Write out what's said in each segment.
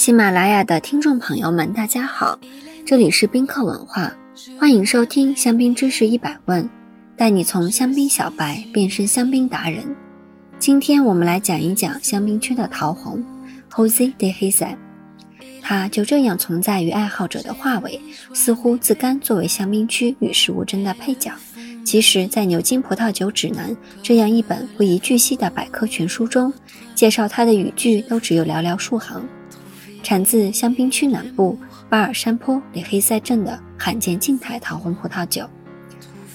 喜马拉雅的听众朋友们，大家好，这里是宾客文化，欢迎收听香槟知识一百问，带你从香槟小白变身香槟达人。今天我们来讲一讲香槟区的桃红 h o s e de Hesse，它就这样存在于爱好者的画尾，似乎自甘作为香槟区与世无争的配角。其实，在《牛津葡萄酒指南》这样一本不遗巨细的百科全书中，介绍它的语句都只有寥寥数行。产自香槟区南部巴尔山坡里黑塞镇的罕见静态桃红葡萄酒。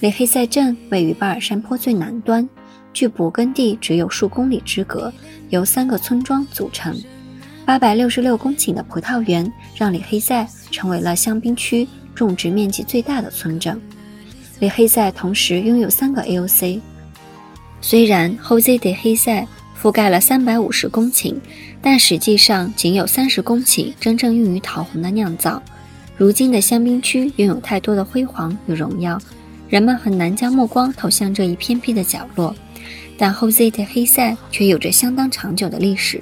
里黑塞镇位于巴尔山坡最南端，距勃艮第只有数公里之隔，由三个村庄组成。八百六十六公顷的葡萄园让里黑塞成为了香槟区种植面积最大的村镇。里黑塞同时拥有三个 AOC，虽然 Jose de 黑塞覆盖了三百五十公顷。但实际上仅有三十公顷真正用于桃红的酿造。如今的香槟区拥有太多的辉煌与荣耀，人们很难将目光投向这一偏僻的角落。但 Jose de 黑塞却有着相当长久的历史。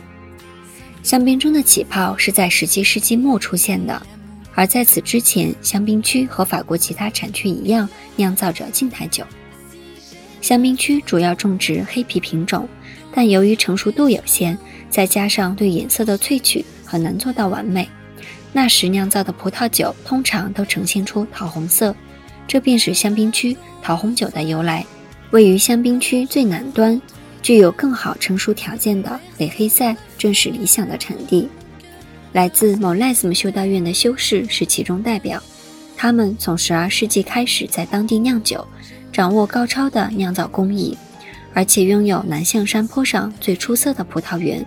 香槟中的起泡是在十七世纪末出现的，而在此之前，香槟区和法国其他产区一样酿造着静态酒。香槟区主要种植黑皮品种，但由于成熟度有限。再加上对颜色的萃取很难做到完美，那时酿造的葡萄酒通常都呈现出桃红色，这便是香槟区桃红酒的由来。位于香槟区最南端、具有更好成熟条件的雷黑塞正是理想的产地。来自某莱斯姆修道院的修士是其中代表，他们从十二世纪开始在当地酿酒，掌握高超的酿造工艺，而且拥有南向山坡上最出色的葡萄园。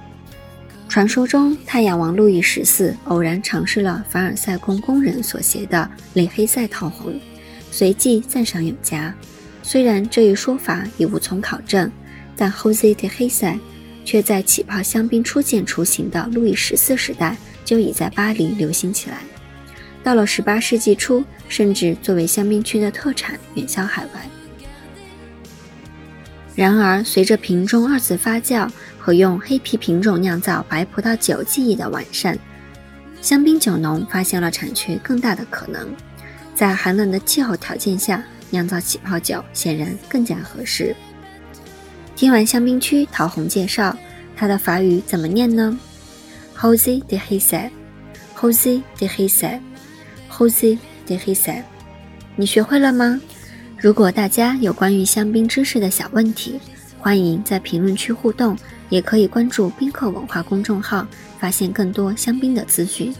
传说中，太阳王路易十四偶然尝试了凡尔赛宫工人所携的雷黑塞桃红，随即赞赏有加。虽然这一说法已无从考证，但 Jose de h e s e 却在起泡香槟初见雏形的路易十四时代就已在巴黎流行起来。到了18世纪初，甚至作为香槟区的特产远销海外。然而，随着瓶中二次发酵和用黑皮品种酿造白葡萄酒技艺的完善，香槟酒农发现了产区更大的可能。在寒冷的气候条件下酿造起泡酒显然更加合适。听完香槟区桃红介绍，它的法语怎么念呢？Jose de Hesse，Jose de Hesse，Jose de Hesse，你学会了吗？如果大家有关于香槟知识的小问题，欢迎在评论区互动，也可以关注宾客文化公众号，发现更多香槟的资讯。